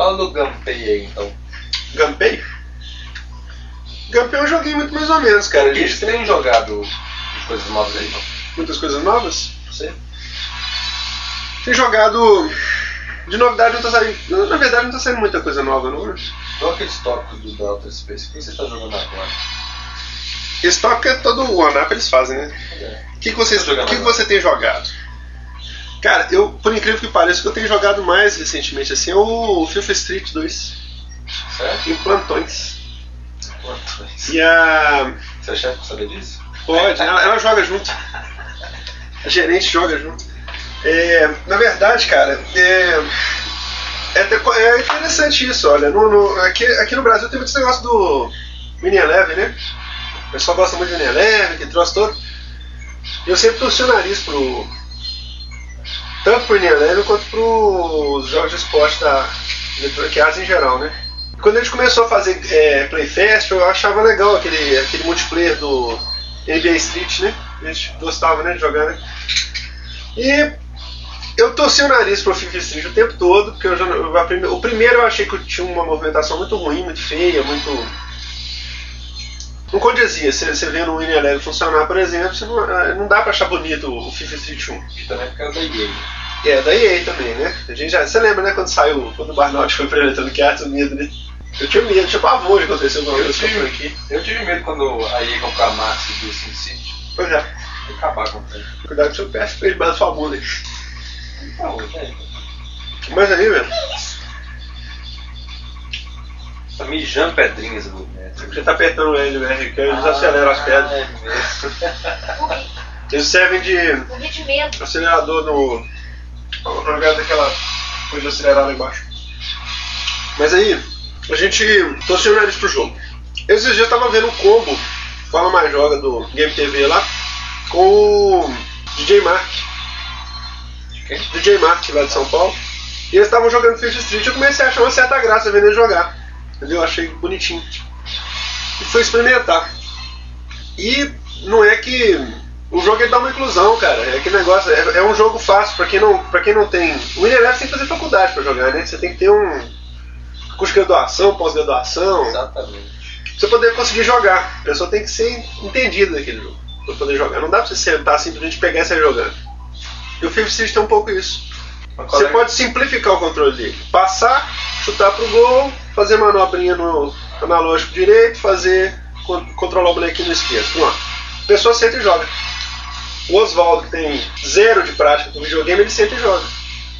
Fala do Gunpei aí, então. Gunpei? Gunpei é um joguinho muito mais ou menos, cara. Gente Você tem jogado coisas novas aí, não? muitas coisas novas. Você? Tem jogado. De novidade não tá saindo. Na verdade não tá saindo muita coisa nova, não. Qual aqueles tópicos do Delta Space? O que você está jogando agora? Esse toque é todo o OneUp eles fazem, né? É. O que, que, você, Tá que, que você tem jogado? Cara, eu, por incrível que pareça, o que eu tenho jogado mais recentemente assim é o FIFA Street 2. Certo? Em plantões. Quanto? E a. Seu chefe não saber disso? Pode, ela, ela joga junto. A gerente joga junto. É, na verdade, cara, é, é, é interessante isso, olha. No, no- aqui, aqui no Brasil tem muito esse negócio do Mini Eleven, né? O pessoal gosta muito de Mini Eleven, que trouxe todo. Eu sempre torci o nariz pro. Tanto pro Mini Eleven quanto pros jogos de esporte da Electronic Arts em geral, né? Quando a gente começou a fazer é, Playfest, eu achava legal aquele, aquele multiplayer do NBA Street, né? A gente gostava né, de jogar, né? E eu torci o nariz pro FIFA Street o tempo todo, porque eu já, eu- o primeiro eu achei que tinha uma movimentação muito ruim, muito feia, muito. Não condizia. Você, você vendo o Eleven funcionar, por exemplo, você não, ah, não dá pra achar bonito o FIFA Street 1. E também por causa da EA. É, da EA também, né? A gente já, você lembra, né, quando saiu, quando o Barnard foi pra Electronic Arts, o medo, né? Eu tinha medo, tinha pavor de acontecer alguma Eu coisa tive. franquia. Eu tive medo quando a EA comprou a Max do Sin City. Pois é, e acabar com ele. cuidado com o seu fica debaixo da sua bunda. aí. Não, velho. Mas aí, velho, Mijando pedrinhas metro. você tá apertando o L, né, que eles aceleram as pedras. É. Eles servem de acelerador no. no lugar daquela coisa lá embaixo. Mas aí, a gente torceu o nariz pro jogo. Esses dias eu tava vendo um combo, Fala Mais Joga do Game TV lá, com o DJ Mark. Quem? DJ Mark lá de São Paulo. E eles estavam jogando FIFA Street eu comecei a achar uma certa graça vendo ele jogar. Entendeu? Eu achei bonitinho. E fui experimentar. E não é que. O jogo ele dá uma inclusão, cara. É que negócio. É, é um jogo fácil pra quem não, pra quem não tem. O Winner tem que fazer faculdade pra jogar, né? Você tem que ter um. curso de graduação, pós-graduação. Exatamente. Pra você poder conseguir jogar. A pessoa tem que ser entendida daquele jogo. Pra poder jogar. Não dá pra você sentar simplesmente pegar e sair jogando. E o FIFA Street tem um pouco isso. Você colega- pode simplificar o controle dele. Passar, chutar pro gol, fazer manobrinha no analógico direito, fazer con- controlar o bonequinho no esquerdo. Pronto. A pessoa senta e joga. O Oswaldo, que tem zero de prática com videogame, ele senta e joga.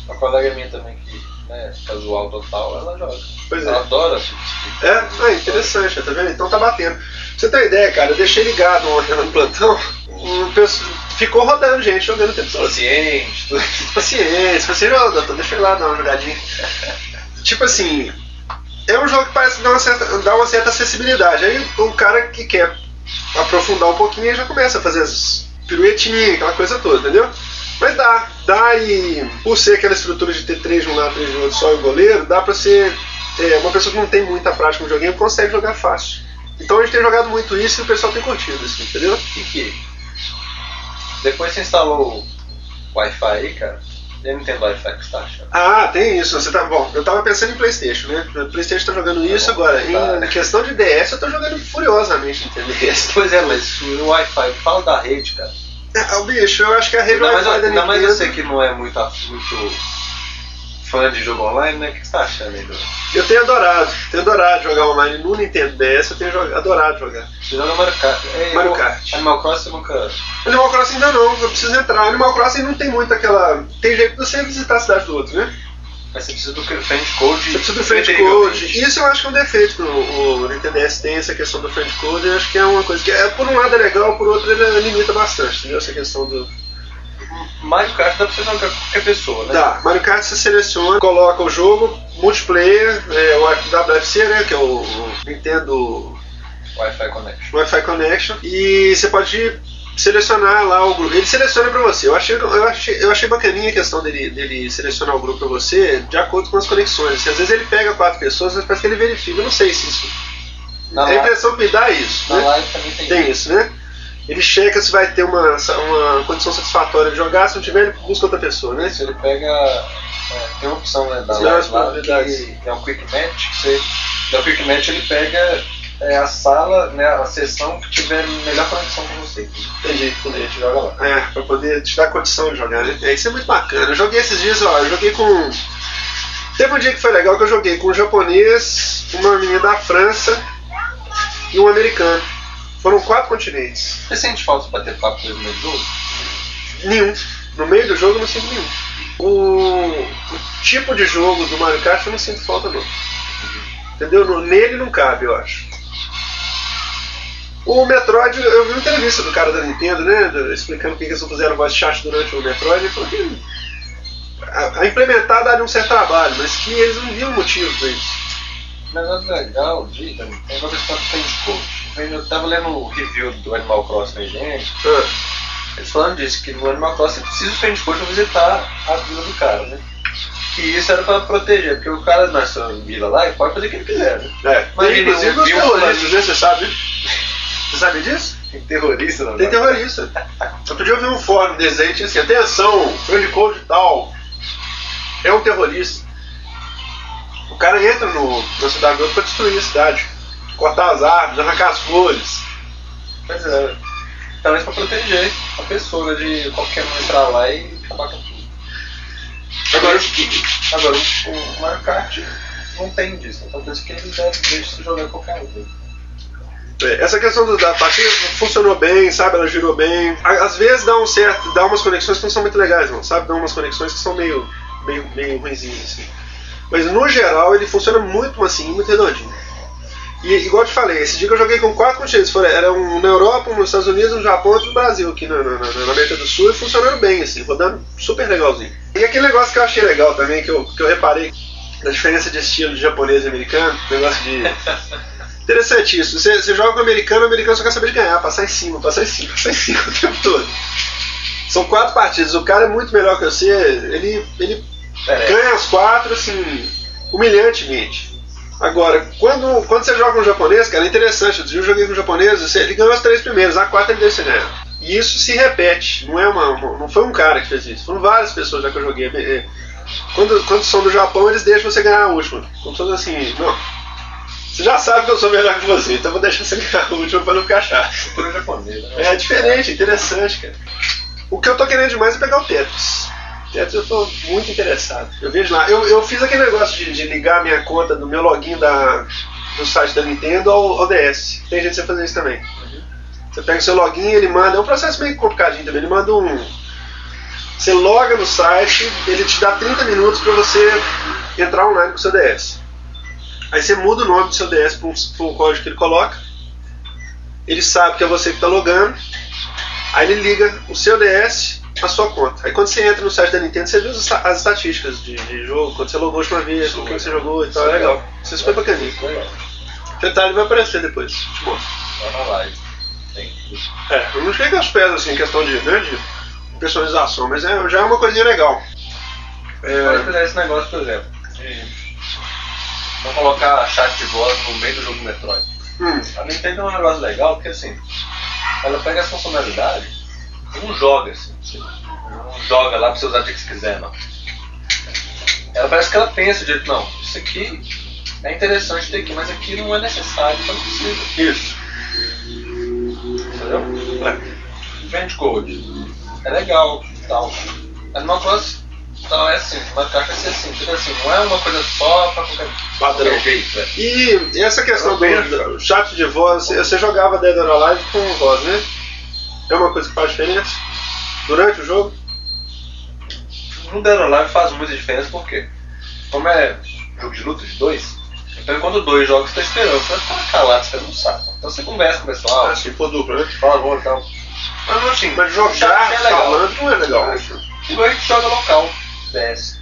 Uma colega minha também que né, casual total, ela joga. Pois ela é. adora esse tipo É, ah, interessante, tá vendo? Então tá batendo. Pra você ter uma ideia, cara, eu deixei ligado ontem no plantão, um ficou rodando gente jogando o tempo todo. Paciente, tudo. Paciência, doutor, deixa eu lá dar uma jogadinha. Tipo assim, é um jogo que parece dar uma certa, dar uma certa acessibilidade. Aí o cara que quer aprofundar um pouquinho já começa a fazer as piruetinhas, aquela coisa toda, entendeu? Mas dá, dá e por ser aquela estrutura de ter três de um lado, três de outro, só o goleiro, dá pra ser. é, uma pessoa que não tem muita prática no joguinho consegue jogar fácil. Então a gente tem jogado muito isso e o pessoal tem curtido isso, entendeu? E que? Depois você instalou o Wi-Fi aí, cara. Eu não entendo Wi-Fi que você tá achando. Ah, tem isso. Você tá bom. Eu tava pensando em PlayStation, né? O PlayStation tá jogando isso bom, agora. tá. Em questão de DS, eu tô jogando furiosamente em DS. Pois é, mas o Wi-Fi, fala da rede, cara. É, o bicho, eu acho que a rede Wi-Fi da ainda mais Nintendo. você que não é muito, muito fã de jogo online, né? O que você tá achando aí, do... Eu tenho adorado, tenho adorado jogar online no Nintendo DS, eu tenho jog- adorado jogar. Você joga Mario Kart. É, Mario Kart. Animal Crossing nunca... Animal Crossing ainda não, eu preciso entrar. Animal Crossing não tem muito aquela. Tem jeito de você visitar a cidade do outro, né? Mas você precisa do friend code. Você precisa do friend code. Isso eu acho que é um defeito que o, o Nintendo DS tem, essa questão do friend code. Eu acho que é uma coisa que, é, por um lado, é legal, por outro, ele limita bastante, entendeu? Essa questão do. Mario Kart dá pra você jogar com qualquer pessoa, né? Dá, Mario Kart você seleciona, coloca o jogo, multiplayer, é, o WFC, né? Que é o, o Nintendo Wi-Fi Connection. Wi-Fi Connection. E você pode selecionar lá o grupo. Ele seleciona pra você. Eu achei, eu achei, eu achei bacaninha a questão dele, dele selecionar o grupo pra você de acordo com as conexões. Assim, às vezes ele pega quatro pessoas, mas parece que ele verifica. Eu não sei se isso. Na a live, impressão que me dá é isso. na né? live também tem, Tem isso, né? Ele checa se vai ter uma, uma condição satisfatória de jogar, se não tiver, ele busca outra pessoa, né? Se ele pega É, tem uma opção né, da live lá que é um quick match, que você. No quick match ele pega é, a sala, né, a sessão que tiver melhor conexão com você. Entendi, entendi. gente joga lá. É, pra poder te dar condição de jogar, né? É, isso é muito bacana. Eu joguei esses dias, ó, eu joguei com. Teve um dia que foi legal que eu joguei com um japonês, uma menina da França e um americano. Foram quatro continentes. Você sente falta de bater papo com eles no jogo? Nenhum. No meio do jogo eu não sinto nenhum. O, o tipo de jogo do Mario Kart eu não sinto falta não. Entendeu? No- Nele não cabe, eu acho. O Metroid, eu vi uma entrevista do cara da Nintendo, né? do- Explicando por que eles não fizeram voice chat durante o Metroid. Ele falou que a, a implementar daria um certo trabalho, mas que eles não viam motivo pra isso. Mas é legal, tem uma questão que tem de coach. Eu tava lendo o review do Animal Crossing gente. Ah, Eles falando disso, que no Animal Crossing do Fend Coach pra visitar a vila do cara, né? Que isso era pra proteger, porque o cara na sua vila lá ele pode fazer o que ele quiser, né? é. Mas inclusive os terroristas, né? Você sabe? Você sabe disso? Tem terrorista, não Tem né? terrorista. Outro dia eu vi um fórum tinha assim, atenção, friend code tal, é um terrorista. O cara entra no, na cidade pra destruir a cidade. Cortar as árvores, arrancar as flores. Pois é. Talvez pra proteger a pessoa de qualquer um entrar lá e acabar com tudo. Agora, Agora, o, o Mario Kart não tem disso, então por isso que ele deve deixar se jogar qualquer um. é, essa questão do- da partida funcionou bem, sabe? Ela girou bem. Às vezes dá um certo, dá umas conexões que não são muito legais, não, sabe? Dá umas conexões que são meio, meio, meio ruinzinhas, assim. Mas no geral ele funciona muito assim, muito redondinho. E igual eu te falei, esse dia que eu joguei com quatro continentes, foram- era um na Europa, um nos Estados Unidos, no Japão e outro no Brasil, aqui na, na, na- América do Sul, e funcionando bem, assim, rodando super legalzinho. E aquele negócio que eu achei legal também, que eu, que eu reparei, da diferença de estilo de japonês e americano, negócio de. Interessante isso. Você, você joga com o americano, o americano só quer saber de ganhar, passar em cima, passar em cima, passar em cima o tempo todo. São quatro partidas, o cara é muito melhor que você, ele, ele ganha as quatro, assim, humilhantemente. Agora, quando, quando você joga um japonês, cara, é interessante. Eu joguei com um japonês, você- ele ganhou as três primeiras, a quarta ele ganhar. E isso se repete, não é uma, uma- não foi um cara que fez isso, foram várias pessoas já que eu joguei. É, Quando, quando são do Japão, eles deixam você ganhar a última. Como todos assim, não. Você já sabe que eu sou melhor que você, então vou deixar você ganhar a última pra não ficar chato. né? É diferente, interessante, cara. O que eu tô querendo demais é pegar o Tetris. Tetris eu tô muito interessado. Eu vejo lá. Eu, eu fiz aquele negócio de, de ligar minha conta do meu login da, do site da Nintendo ao, ao DS. Tem gente que fazer isso também. Você pega o seu login, ele manda. É um processo meio complicadinho também. Ele manda um. Você loga no site, ele te dá 30 minutos para você entrar online com o seu DS. Aí você muda o nome do seu DS para um, um código que ele coloca. Ele sabe que é você que está logando. Aí ele liga o seu DS à sua conta. Aí quando você entra no site da Nintendo, você vê as, esta- as estatísticas de, de jogo, quando você logou a última vez, com quem você jogou e tal. É legal. Isso é super bacaninho. Legal. O detalhe vai aparecer depois. Te mostro. Tá na live. Tem. É, eu não chego aos pés assim, em questão de, né, de personalização, mas é, já é uma coisinha legal. Pode É, fazer esse negócio, por exemplo. de Não colocar chat de voz no meio do jogo do Metroid. hum, A Nintendo é um negócio legal porque assim, ela pega essa funcionalidade e não joga assim. Não joga lá pra você usar o que você quiser, não. Ela parece que ela pensa de não, isso aqui é interessante ter aqui, mas aqui não é necessário, então não precisa. isso. Entendeu? É. Vende code. É legal e tal. Mas uma coisa não é assim, uma caixa vai ser assim, tipo assim, não é uma coisa só pra qualquer, Padrão. jeito, né? E, essa questão do, chat de voz, você- você jogava Dead or Alive com voz, né? É uma coisa que faz diferença durante o jogo? No Dead or Alive faz muita diferença porque, como é jogo de luta de dois, então enquanto dois jogos você tá esperando, você vai ficar calado, esperando um saco. Então você conversa com o pessoal, Ah, se for duplo, né? fala bom e tal. Mas assim, Mas jogar é legal. falando não é legal. Igual a gente joga local, DS.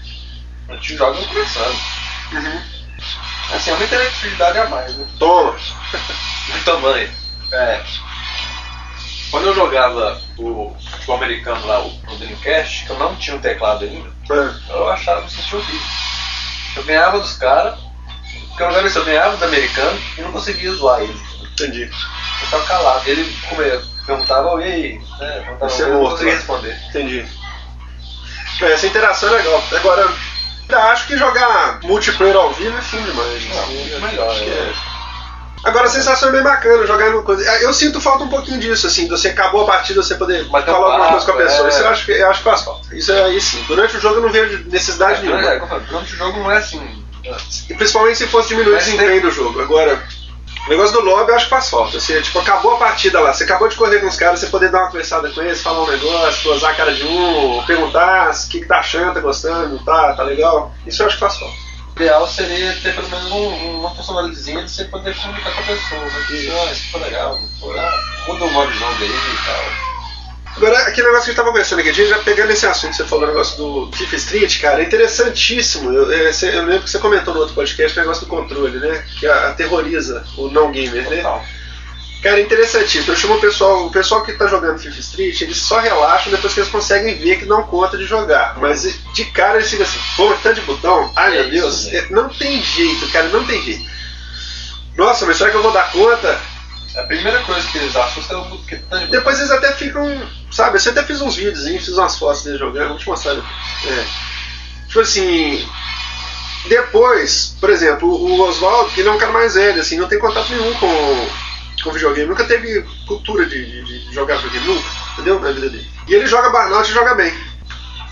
A gente joga conversando. Uhum. Assim, é uma interatividade a mais, né? Toma. tamanho. É. Quando eu jogava o, o americano lá, o, Dreamcast, que eu não tinha um teclado ainda, É. eu achava que sentia horrível. Eu ganhava dos caras, porque eu jogava isso, eu ganhava do americano e não conseguia zoar ele. Entendi. Eu ficava calado. Ele comia, perguntava, e aí? Né? Perguntava, Você é eu não morto, conseguia né? responder. Entendi. É, essa interação é legal. Agora, Acho que jogar multiplayer ao vivo é fim demais. Não, assim, muito melhor, acho que é. É. Agora a sensação é bem bacana jogar no coisa. Eu sinto falta um pouquinho disso, assim, de você acabou a partida, você poder um falar alguma coisa com a pessoa. é. Isso eu acho, que, eu acho que faz falta. Isso é aí sim. Durante o jogo eu não vejo necessidade nenhuma. É, como eu falo, durante o jogo não é assim. E principalmente se fosse diminuir o desempenho do jogo. Agora, o negócio do lobby eu acho que faz falta. Você, tipo, acabou a partida lá, você acabou de correr com os caras, você poder dar uma conversada com eles, falar um negócio, gozar a cara de um, perguntar o que, que tá achando, tá gostando, tá, tá legal. Isso eu acho que faz falta. O ideal seria ter pelo menos um- uma funcionalidadezinha de você poder comunicar com a pessoa. Né? Isso. Ah, isso foi legal. Ah, muda o modo de jogo aí e tal. Agora, aquele negócio que a gente tava conversando aqui, a gente já pegando esse assunto que você falou, o negócio do FIFA Street, cara, é interessantíssimo. Eu, é, você- eu lembro que você comentou no outro podcast o negócio do controle, né? Que aterroriza o não gamer, né? Cara, é interessantíssimo. Eu chamo o pessoal, o pessoal que tá jogando FIFA Street, eles só relaxam depois que eles conseguem ver que dão conta de jogar. Mas de cara eles ficam assim, pô, tanto de botão, ai É meu Deus, isso, né? é- não tem jeito, cara, não tem jeito. Nossa, mas será que eu vou dar conta? A primeira coisa que eles assustam é o que tanto de Depois eles até ficam, sabe, você até fiz uns vídeos, fiz umas fotos deles jogando, vou te mostrar depois. É. Tipo assim, depois, por exemplo, o Oswaldo, que ele é um cara mais velho, assim, não tem contato nenhum com, com videogame, nunca teve cultura de, de- de jogar videogame, nunca, entendeu? Na vida dele. E ele joga Burnout e joga bem.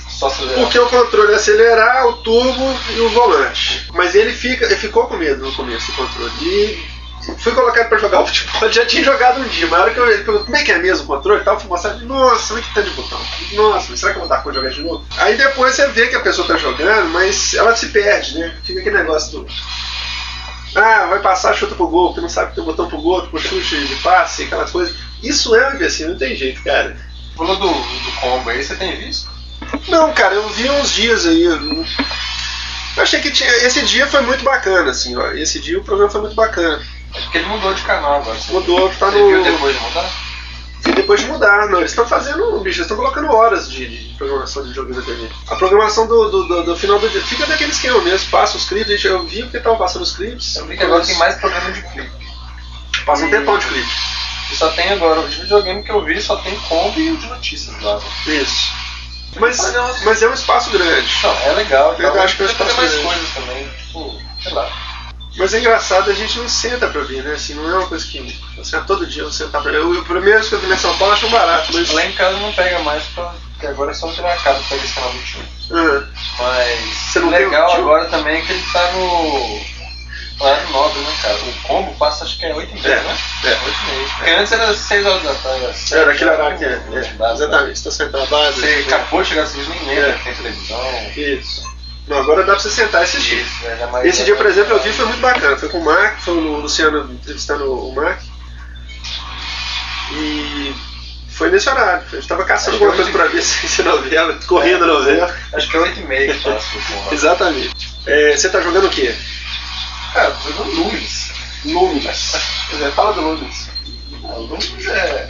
só acelerar. Porque o controle é acelerar, o turbo e o volante. Mas ele, fica, ele ficou com medo no começo do controle. E fui colocado pra jogar o futebol, já tinha jogado um dia. Mas na hora que eu, ele perguntou como é que é mesmo o controle e tal, eu fui mostrar, nossa, olha que tanto de botão. Nossa, mas será que eu vou dar conta de jogar de novo? Aí depois você vê que a pessoa tá jogando, mas ela se perde, né? Fica aquele negócio do. Ah, vai passar, chuta pro gol, porque não sabe que tem botão pro gol, pro chute de passe, aquelas coisas. Isso é um assim, não tem jeito, cara. Falou do, do combo aí, você tem visto? Não, cara, eu vi uns dias aí. Eu achei que tinha. Esse dia foi muito bacana, assim, ó. Esse dia o programa foi muito bacana. É porque ele mudou de canal agora. Você, Mudou, tá você no. viu depois de mudar? E depois de mudar, não. Eles estão fazendo. Bicho, eles estão colocando horas de, de programação de jogo na TV. A programação do, do, do- do final do dia. Fica daquele esquema mesmo, passa os clipes, gente, eu vi porque tava passando os clipes. Eu vi que agora tem mais programa de clipe. Passa um tempão de clipe. E só tem agora, o de videogame que eu vi só tem combo e o de notícias lá. Isso. Mas, Mas é um- mas é um espaço grande. Não, é legal. Eu então, acho que eu podia fazer faço mais coisas também. Tipo, sei lá. Mas é engraçado, a gente não senta pra ver, né? Assim, não é uma coisa que. Assim, todo dia eu sentar pra ver. Eu, o primeiro que eu vi em São Paulo eu acho barato, mas. Lá em casa não pega mais, pra, porque agora é só tirar a casa pra pegar esse canal do time. Ah, Mas Você o legal tio? agora também é que ele tá no. Horário nobre, né, cara? O combo passa acho que é 8 e meia, É, né? é. 8 e meia. Porque antes era 6 horas da tarde. era sete, era aquele horário que é. é, exatamente, você tá sentado. Você acabou de chegar assim, nem lembra É. que tem televisão. Isso. Não, agora dá pra você sentar e assistir. Isso, né? Esse dia, por exemplo, eu vi foi muito bacana. Foi com o Mark, foi o Luciano entrevistando o Mark. E foi nesse horário. A gente tava caçando alguma coisa hoje- pra ver se novela, correndo a novela. Acho que é 8 e meia que passa. Exatamente. É, você tá jogando o quê? Cara, tô jogando Lunes. Lumes. É, Fala do Lumes. Ah, Lunes é.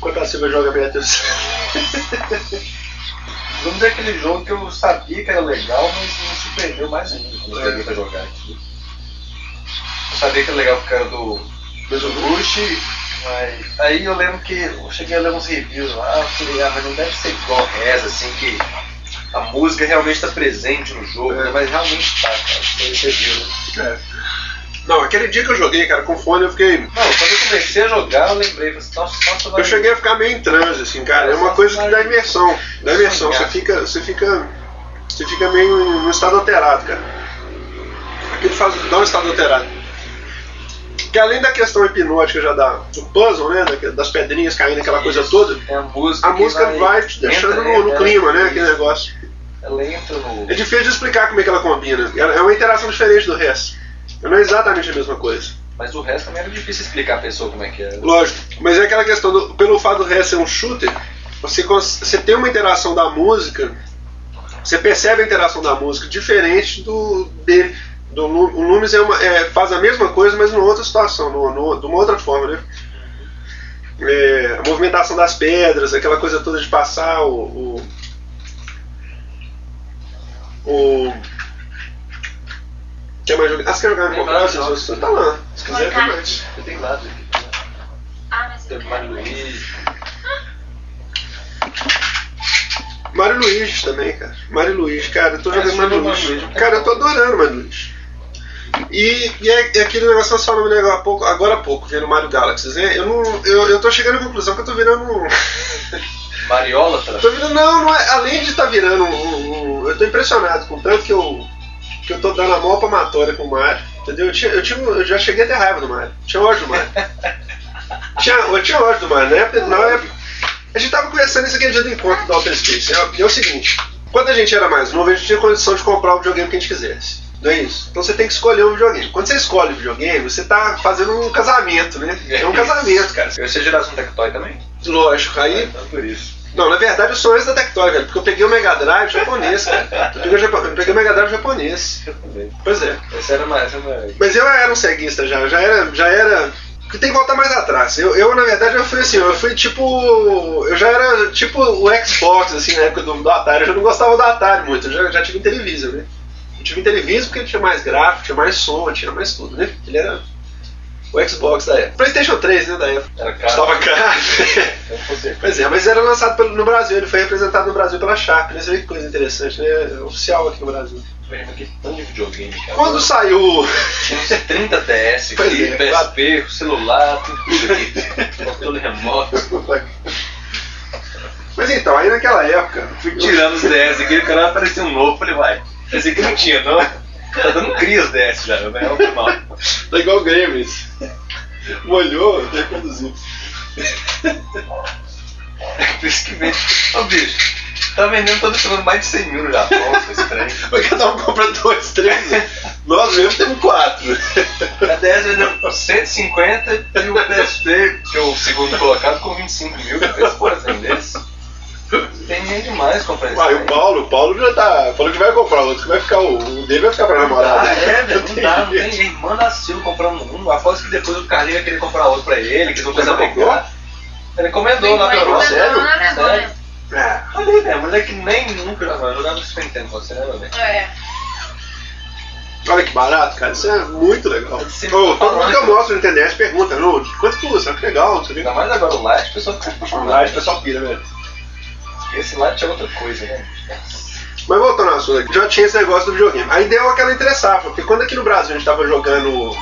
Quanto a Silva joga Beatriz? Lunes é aquele jogo que eu sabia que era legal, mas me surpreendeu mais ainda quando eu peguei pra jogar aqui. Eu sabia que era legal porque era do Mesmo Rush, mas aí eu lembro que eu cheguei a ler uns reviews lá, eu falei, ah, mas não deve ser igual Reza, assim, que a música realmente está presente no jogo, É. né? mas realmente tá, cara. Você, você viu, né? É. Não, aquele dia que eu joguei, cara, com fone eu fiquei. Não, quando eu comecei a jogar, eu lembrei, falei assim, nossa, nossa, vai- Eu cheguei a ficar meio em transe, assim, cara. É uma coisa que dá imersão. Dá imersão. Você fica. Você fica. Você fica meio em um estado alterado, cara. Aquilo faz, dá um estado alterado. Que além da questão hipnótica já da, do puzzle, né? da- Das pedrinhas caindo, aquela coisa Isso. toda, É a música, a música vai te deixando entra, no, no é, clima, né? isso. Aquele negócio. Ela entra no. É difícil de explicar como é que ela combina. É uma interação diferente do resto. Não é exatamente a mesma coisa. Mas o resto também era difícil explicar a pessoa como é que é. Lógico, mas é aquela questão, do, pelo fato do resto ser um shooter, você, você tem uma interação da música, você percebe a interação da música diferente do dele. Do, o Loomis é uma, é, faz a mesma coisa, mas numa outra situação, no, no, de uma outra forma, né? É, a movimentação das pedras, aquela coisa toda de passar o. o, o quer mais jogar? Ah, você quer jogar comprar? vários Você jogos. tá lá. Se quiser, tem mais. Eu tenho nada aqui. Ah, mas eu Tem quero Mário mais. Luiz. Mario Luigi também, cara. Mario Luigi, cara, eu tô É, jogando Mario Luigi. Mario Luigi, Cara, eu tô adorando Mario Luigi. E, e é, é aquele negócio que nós falamos né, agora há pouco, agora há pouco, vendo Mario Galaxy, né? Eu, não, eu, eu tô chegando à conclusão que eu tô virando um. Mariola, tá? tô virando, não, não é, além de estar virando um, um- Eu tô impressionado com o tanto que eu, que eu tô dando a maior palmatória com o Mario. Entendeu? Eu, tinha, eu, tinha, eu já cheguei a ter raiva do Mario. Tinha ódio do Mario. tinha, eu tinha ódio do Mario. Na época, na época, a gente tava conversando isso aqui dia do encontro do Outer Space. É, é o seguinte: quando a gente era mais novo, a gente tinha condição de comprar o videogame que a gente quisesse. Não é isso? Então você tem que escolher um videogame. Quando você escolhe o videogame, você tá fazendo um casamento, né? É um casamento, cara. Você geração Tectoy também? Lógico. Aí Então por isso. Não, na verdade eu sou antes da Tectoy, velho, porque eu peguei o Mega Drive japonês, cara. Eu peguei o, Japo- eu peguei o Mega Drive japonês. Pois é. Essa era mais. Era... Mas eu era um ceguista já, já era. Já era porque tem que voltar mais atrás. Eu, eu, na verdade, eu fui assim, eu fui tipo. Eu já era tipo o Xbox, assim, na época do, do Atari. Eu já não gostava do Atari muito, eu já, já tive Intellivision, né? Eu tive Intellivision porque ele tinha mais gráfico, tinha mais som, tinha mais tudo, né? Ele era o Xbox da época. PlayStation 3, né, da época. Era caro. Pois é, mas era lançado pelo- no Brasil, ele foi representado no Brasil pela Sharp, né? Você vê que coisa interessante, né? É Oficial aqui no Brasil. Velho, que tanto de videogame, cara. Quando saiu. Tinha uns 30 DS Pois aqui, é, PSP, celular, tudo aqui. Controle remoto. Mas então, aí naquela época. Fui tirando os DS aqui, o cara apareceu um novo. Falei, vai, esse aqui não tinha, não. Tá dando os DS já, né? É o mal. Tá igual o Gremlins. Molhou. Por isso que vende. Ô bicho, tá vendendo, tô deixando mais de 100 mil no Japão, esse trem. Mas cada um compra dois, três. Nós mesmo temos quatro. A DS vendeu por 150 e o PSP, que é o segundo colocado, com 25 mil. Fez por exemplo desse. Tem nem demais comprar isso. Uai, aí. o Paulo, o Paulo já tá. Falou que vai comprar outro, que vai ficar. O, o dele vai ficar pra namorada. Ah, é, velho, não dá, não tem jeito. Manda asilo comprando um. Aposto que depois o Carlinho vai querer comprar outro pra ele, que a Mas comprou? pegar. Ele encomendou lá pra Europa. Sério? Alemanha. É. Olha aí, velho, moleque nem nunca jogava. No Super Nintendo, você lembra, velho? É. Olha que barato, cara. Isso é muito legal. Todo mundo que eu mostro na internet pergunta, "Não, quanto custa? Que legal, não sei o Ainda mais agora o Light, o pessoal fica apaixonado. Lá, o pessoal pira, velho. Esse Light é outra coisa, né? Mas voltando ao assunto já tinha esse negócio do videogame. Aí deu aquela interessada, porque quando aqui no Brasil a gente tava jogando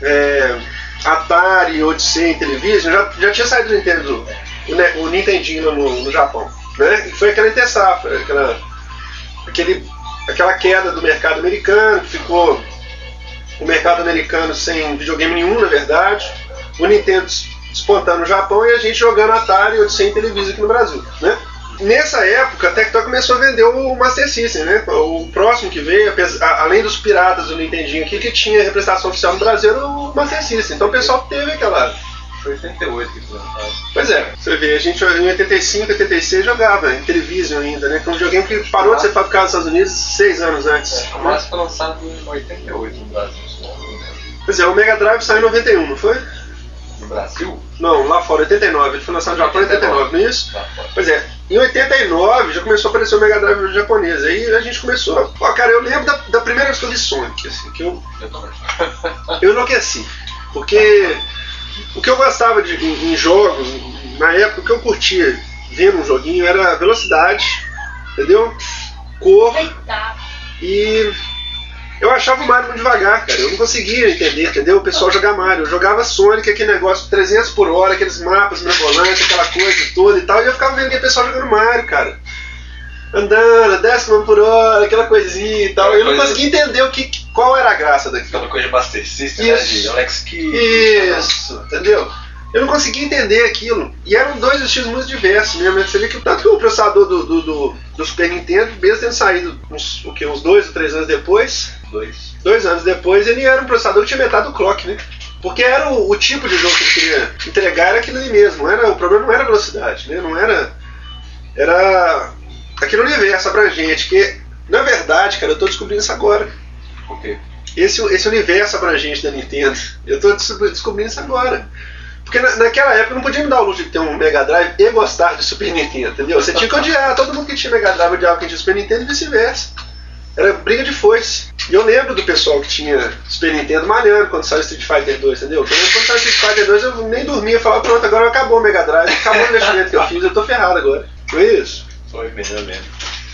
é, Atari, Odyssey, Television, já, já tinha saído o Nintendo, o, o Nintendinho no, no Japão. Né? E foi aquela intersafra, aquela, aquela queda do mercado americano, que ficou o mercado americano sem videogame nenhum, na verdade. O Nintendo despontando no Japão e a gente jogando Atari, Odyssey e Television aqui no Brasil. Né? Nessa época, a Tectoy começou a vender o Master System, né? O próximo que veio, além dos piratas do Nintendinho aqui, que tinha representação oficial no Brasil, era o Master System. Então o pessoal teve aquela. Foi 88 que foi lançado. Pois é, você vê, a gente em 85, 86 jogava em Television ainda, né? Que é um videogame que parou de ser fabricado nos Estados Unidos seis anos antes. É, o máximo foi lançado em 88 no Brasil. se não me engano. Pois é, o Mega Drive saiu em 91, não foi? No Brasil? Não, lá fora, 89. Ele foi lançado no Japão em 89, não é isso? Lá fora. Pois é, em 89 já começou a aparecer o Mega Drive japonês. Aí a gente começou. a- Pô, cara, eu lembro da, da primeira vez que eu vi Sonic, assim, que eu, Eu também. eu enlouqueci. Porque o que eu gostava de, em, em jogos, na época, o que eu curtia vendo um joguinho era velocidade, entendeu? Cor Eita. e. Eu achava o Mario muito devagar, cara. Eu não conseguia entender, entendeu? O pessoal jogar Mario. Eu jogava Sonic, aquele negócio 300 por hora, aqueles mapas mirabolantes, aquela coisa toda e tal. E eu ficava vendo aquele pessoal jogando Mario, cara. Andando, 10 km por hora, aquela coisinha e tal. Eu não conseguia entender o que, qual era a graça daquilo. Aquela coisa de Buster System, né? De Alex Kidd. Isso, entendeu? Eu não conseguia entender aquilo. E eram dois estilos muito diversos mesmo. Você vê que tanto que o processador do, do, do, do Super Nintendo, mesmo tendo saído uns, o quê, uns dois ou três anos depois, Dois. dois anos depois, ele era um processador que tinha metade do clock, né? Porque era o, o tipo de jogo que ele queria entregar, era aquilo ali mesmo. Era, o problema não era a velocidade, né? Não era. Era aquele universo abrangente que, na verdade, cara, eu tô descobrindo isso agora. Por quê? Esse, esse universo abrangente da Nintendo. Eu tô des- descobrindo isso agora. Porque na- naquela época eu não podia me dar o luxo de ter um Mega Drive e gostar de Super Nintendo, entendeu? Você tinha que odiar. Todo mundo que tinha Mega Drive odiava quem tinha Super Nintendo e vice-versa. Era briga de foice. E eu lembro do pessoal que tinha Super Nintendo malhando quando saiu Street Fighter 2, entendeu? Quando saiu Street Fighter 2 eu nem dormia, falava, pronto, agora acabou o Mega Drive, acabou o investimento que eu fiz, eu tô ferrado agora. É isso? Foi mesmo, mesmo.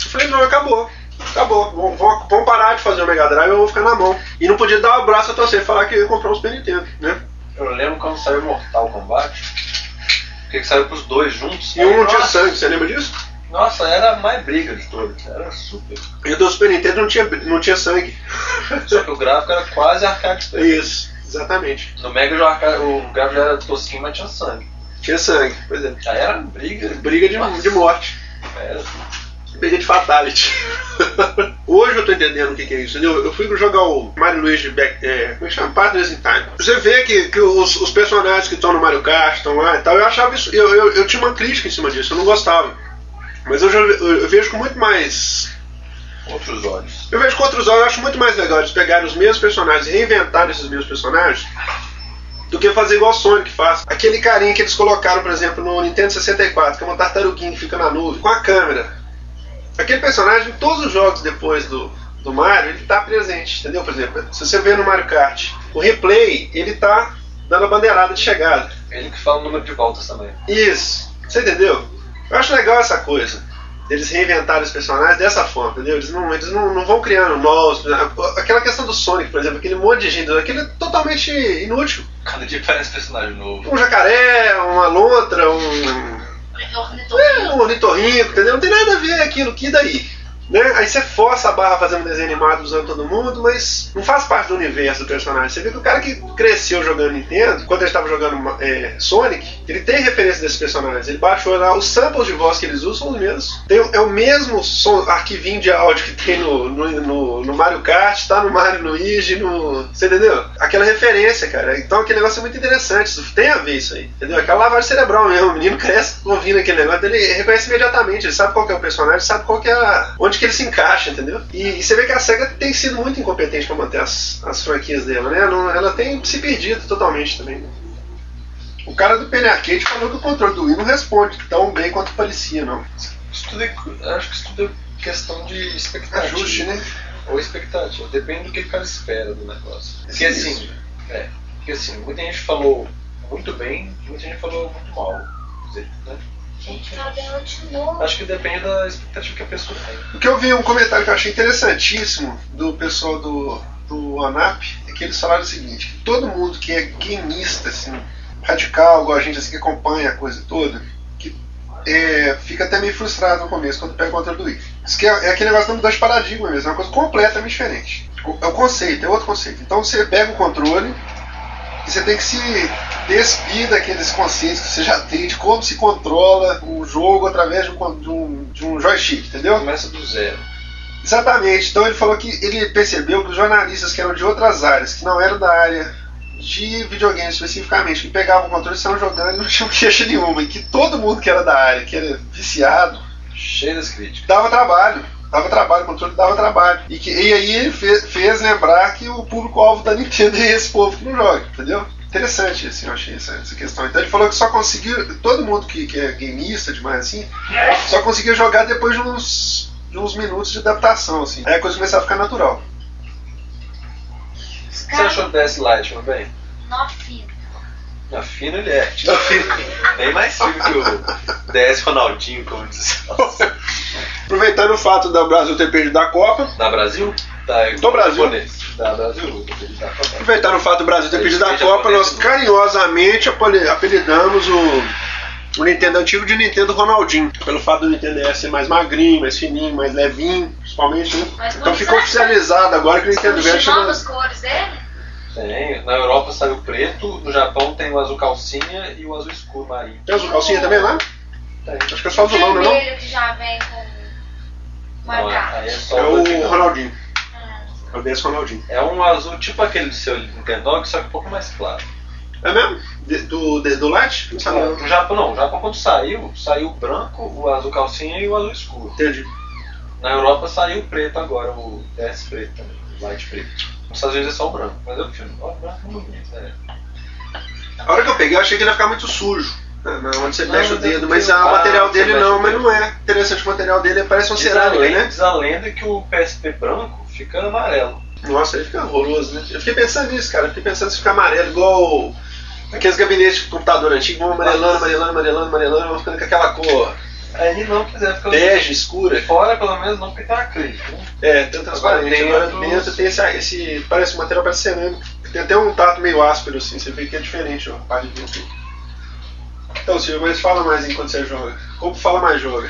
Eu falei, não, acabou. Acabou. Vamos, vamos- parar de fazer o Mega Drive, eu vou ficar na mão. E não podia dar o braço a torcer e falar que ia comprar um Super Nintendo, né? Eu lembro quando saiu Mortal Kombat, porque que saiu pros dois juntos. E um não tinha sangue, você lembra disso? Nossa, era a mais briga de todos. Era super. E o do Super Nintendo não tinha, não tinha sangue. Só que o gráfico era quase arcade. Isso, exatamente. No Mega já o gráfico já era tosquinho, mas tinha sangue. Tinha sangue, pois é. Aí era briga. Briga de, de morte. Era. Briga de fatality. Hoje eu tô entendendo o que, que é isso, entendeu? Eu fui jogar o Mario Luigi Back, é, como é que chama? Partners in Time. Você vê que, que os, os personagens que estão no Mario Kart estão lá e tal, eu achava isso, eu, eu, eu tinha uma crítica em cima disso, eu não gostava. Mas eu, já, eu, eu vejo com muito mais Outros olhos. eu vejo com outros olhos, eu acho muito mais legal eles pegarem os mesmos personagens e reinventarem esses mesmos personagens do que fazer igual o Sonic faz. Aquele carinha que eles colocaram, por exemplo, no Nintendo 64, que é uma tartaruguinha que fica na nuvem, com a câmera. Aquele personagem, em todos os jogos depois do, do Mario, ele tá presente, entendeu? Por exemplo, se você vê no Mario Kart, o replay, ele tá dando a bandeirada de chegada. Ele que fala o número de voltas também. Isso, você entendeu? Eu acho legal essa coisa. Eles reinventarem os personagens dessa forma, entendeu? Eles não, eles não, não vão criando novos. Aquela questão do Sonic, por exemplo, aquele monte de gente, aquele é totalmente inútil. Cada dia parece personagem novo. Um jacaré, uma lontra, um. É, um ornitorrinco, entendeu? Não tem nada a ver aquilo, que daí? Né? Aí você força a barra fazendo desenho animado usando todo mundo, mas não faz parte do universo do personagem. Você vê que o cara que cresceu jogando Nintendo, quando ele estava jogando é, Sonic, ele tem referência desses personagens. Ele baixou lá, os samples de voz que eles usam são os mesmos. Tem, é o mesmo som, arquivinho de áudio que tem no, no, no, no Mario Kart, tá no Mario Luigi, no. Você entendeu? Aquela referência, cara. Então aquele negócio é muito interessante. Isso tem a ver isso aí. Entendeu? Aquela lavagem cerebral mesmo. O menino cresce ouvindo aquele negócio, ele reconhece imediatamente. Ele sabe qual é o personagem, sabe qual é a, onde que ele se encaixa, entendeu? E, e você vê que a SEGA tem sido muito incompetente para manter as, as franquias dela, né? Não- ela tem se perdido totalmente também. né? O cara do Penny Arcade falou que o controle do Wii não responde tão bem quanto parecia, não. Isso tudo é, acho que isso tudo é questão de expectativa. Ajuste, né? Ou expectativa. Depende do que o cara espera do negócio. Porque Isso. assim, é, porque assim, muita gente falou muito bem, muita gente falou muito mal. Quer dizer, né? Gente, Fabiano continuou. Acho que depende da expectativa que a pessoa tem. O que eu vi um comentário que eu achei interessantíssimo do pessoal do, do ANAP é que eles falaram o seguinte, que todo mundo que é gameista, assim, radical, igual a gente assim, que acompanha a coisa toda, que é, fica até meio frustrado no começo quando pega o controle do Wii. Isso que é, é aquele negócio da mudança de paradigma mesmo, é uma coisa completamente diferente. É o conceito, é outro conceito. Então você pega o controle e você tem que se despir daqueles conceitos que você já tem de como se controla um jogo através de um, de um, de um joystick, entendeu? Começa do zero. Exatamente. Então ele falou que ele percebeu que os jornalistas que eram de outras áreas, que não eram da área de videogame especificamente, que pegavam o controle e estavam jogando e não tinham queixa nenhuma, e que todo mundo que era da área, que era viciado, Cheio das críticas. dava trabalho. Dava trabalho, o controle dava trabalho. E, que, e aí ele fez, fez lembrar que o público-alvo da Nintendo é esse povo que não joga, entendeu? Interessante assim, eu achei essa, essa questão. Então ele falou que só conseguiu, todo mundo que, que é gameista demais assim, só conseguia jogar depois de uns, de uns minutos de adaptação, assim. Aí a coisa começava a ficar natural. Que você achou do DS Lite, meu bem? nó fino. Na fino ele é. Tipo, bem mais fino que o DS Ronaldinho, como diz. Aproveitando o fato da Brasil ter perdido a Copa, Da Brasil? Tá, Do Brasil. japonês. Da Brasil, da Copa. aproveitando o fato do Brasil ter perdido a Copa, nós né? carinhosamente apeli- apelidamos o, o Nintendo antigo de Nintendo Ronaldinho. Pelo fato do Nintendo DS ser mais magrinho, mais fininho, mais levinho, principalmente, né? Mas Então ficou oficializado agora que o Nintendo velho chegou chama. as cores dele? Tem. Na Europa saiu o preto, no Japão tem o azul calcinha e o azul escuro marinho. Tem azul calcinha também lá? Tem. Acho que é só azulão, não é não? vermelho que já vem com Não, é- marcado. é só É o o. Ronaldinho. Ah, É o DS Ronaldinho. É um azul tipo aquele do seu Nintendo, só que um pouco mais claro. É mesmo? De- do, de- do Light? Não sabe não. No Japão não, no Japão quando saiu, saiu o branco, o azul calcinha e o azul escuro. Entendi. Na Europa saiu o preto agora, o DS preto também, o light preto. Estados Unidos é só o branco, mas eu prefiro o branco é muito bonito, né? A hora que eu peguei, eu achei que ele ia ficar muito sujo. né, Onde você Não, mexe o é dedo, mas ah, o- material dele não, mas não é. Interessante, o material dele parece uma Diz a, cerâmica, lenda, né? diz a lenda que o PSP branco fica amarelo. Nossa, ele fica horroroso, né? Eu fiquei pensando nisso, cara. Eu fiquei pensando se ficar amarelo, igual aqueles gabinetes de computador antigo, vão amarelando, amarelando, amarelando, amarelando, vão ficando com aquela cor Aí não quiser ficar. bege, escura. Fora, pelo menos, não porque tem uma acrílico. Né? É, tem transparente. Agora dentro- dentro tem esse, esse. Parece um material parece cerâmico. Tem até um tato meio áspero assim, você vê que é diferente, ó, a parte de dentro. Então, Silvio, mas fala mais enquanto você joga. Como fala mais joga?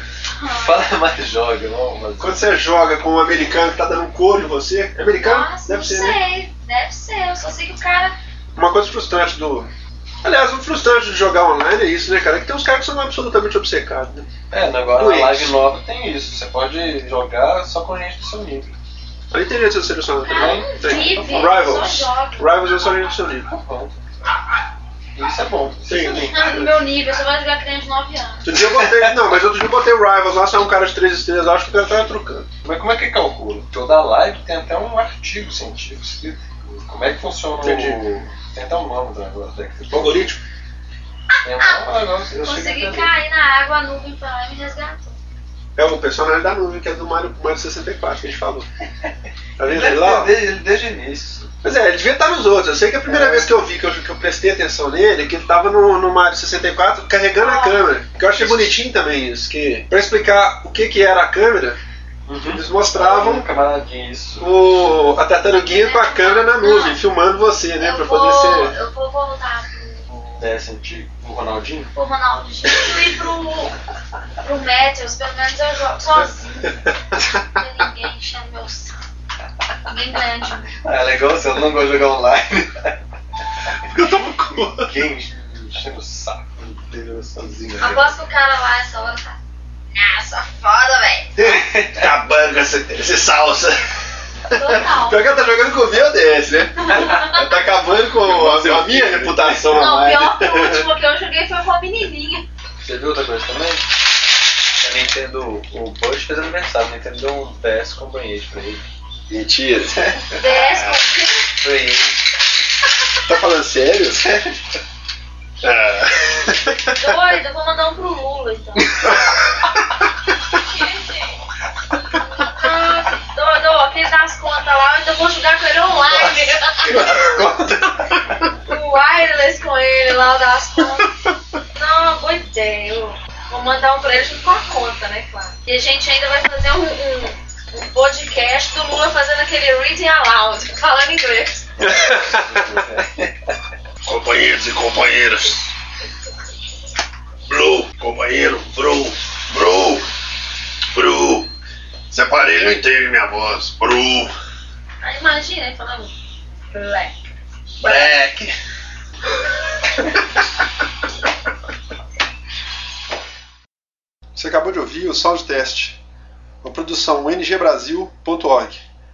Fala mais joga, não, mas. Quando você joga com um americano que tá dando um couro em você. É americano? Nossa, Deve não ser, sei. né? Deve ser. Eu só sei que o cara. Uma coisa frustrante do. Aliás, o frustrante de jogar online é isso, né, cara? Que tem uns caras que são absolutamente obcecados, né? É, agora Doentes. na live nova tem isso. Você pode jogar só com gente do seu nível. Ali tem gente selecionado Cara, também. não Tem. Rivals. só joga. Rivals é só gente do seu nível. Tá bom. Isso é bom. Isso Sim. é bem. Ah, no meu nível, você vai jogar criança de 9 anos. Outro dia eu botei. Não, mas outro dia eu botei o Rivals lá, só um cara de 3 estrelas, eu acho que o cara tava trucando. Mas como é que calcula? Porque o da live tem até um artigo científico escrito. Como é que funciona Entendi. o. Tem até um nome do negócio. que- O algoritmo? Tem um negócio. eu Consegui a cair na água, a nuvem foi lá e me resgatou. É o personagem da nuvem, que é do Mario, Mario 64, que a gente falou. Tá vendo Ele lá? desde, desde o início. Pois é, ele devia estar nos outros. Eu sei que a primeira vez que eu vi, que eu, que eu prestei atenção nele, é que ele tava no, no Mario 64 carregando a câmera. Que eu achei bonitinho também isso, que pra explicar o que, que era a câmera, eles mostravam o, a tartaruguinha com a câmera na nuvem, filmando você, né? eu, Pra vou, poder ser. eu vou voltar pro, Desse antigo, o Ronaldinho. pro Ronaldo e pro, pro Matthews. Pelo menos eu jogo sozinho. Não tem ninguém enchendo meu saco. Ninguém ganha de mim. Ah, é legal, você não gosta de jogar online. Eu tô com Ninguém enchendo o saco sozinho. né? Aposto que o cara lá essa hora tá. Nossa, foda, velho. Acabando com essa, essa salsa. Total. Pior que ela tá jogando com o VODS, né? Ela tá acabando com a, a minha reputação Não, online. pior que o último que eu joguei foi com a menininha. Você viu outra coisa também? A Nintendo, o Bush fez aniversário, a Nintendo deu um DS com banheiro pra ele. Mentira. DS com ele. Tá falando sério? Ah. Doido, eu vou mandar um pro Lula então. Ah, Doido, ó, aquele das contas lá, eu ainda vou jogar com ele online. o wireless com ele lá, o das contas. Não, boa ideia. eu Vou mandar um pra ele junto com a conta, né, claro. E a gente ainda vai fazer um, um, um podcast do Lula fazendo aquele reading aloud, falando inglês. Companheiros e companheiras. Blue, companheiro, Bru, Bru, Bru. Esse aparelho entende minha voz. Bru. Aí imagina ele falando black. Black. Você acabou de ouvir o Sound Test, uma produção ngbrasil.org.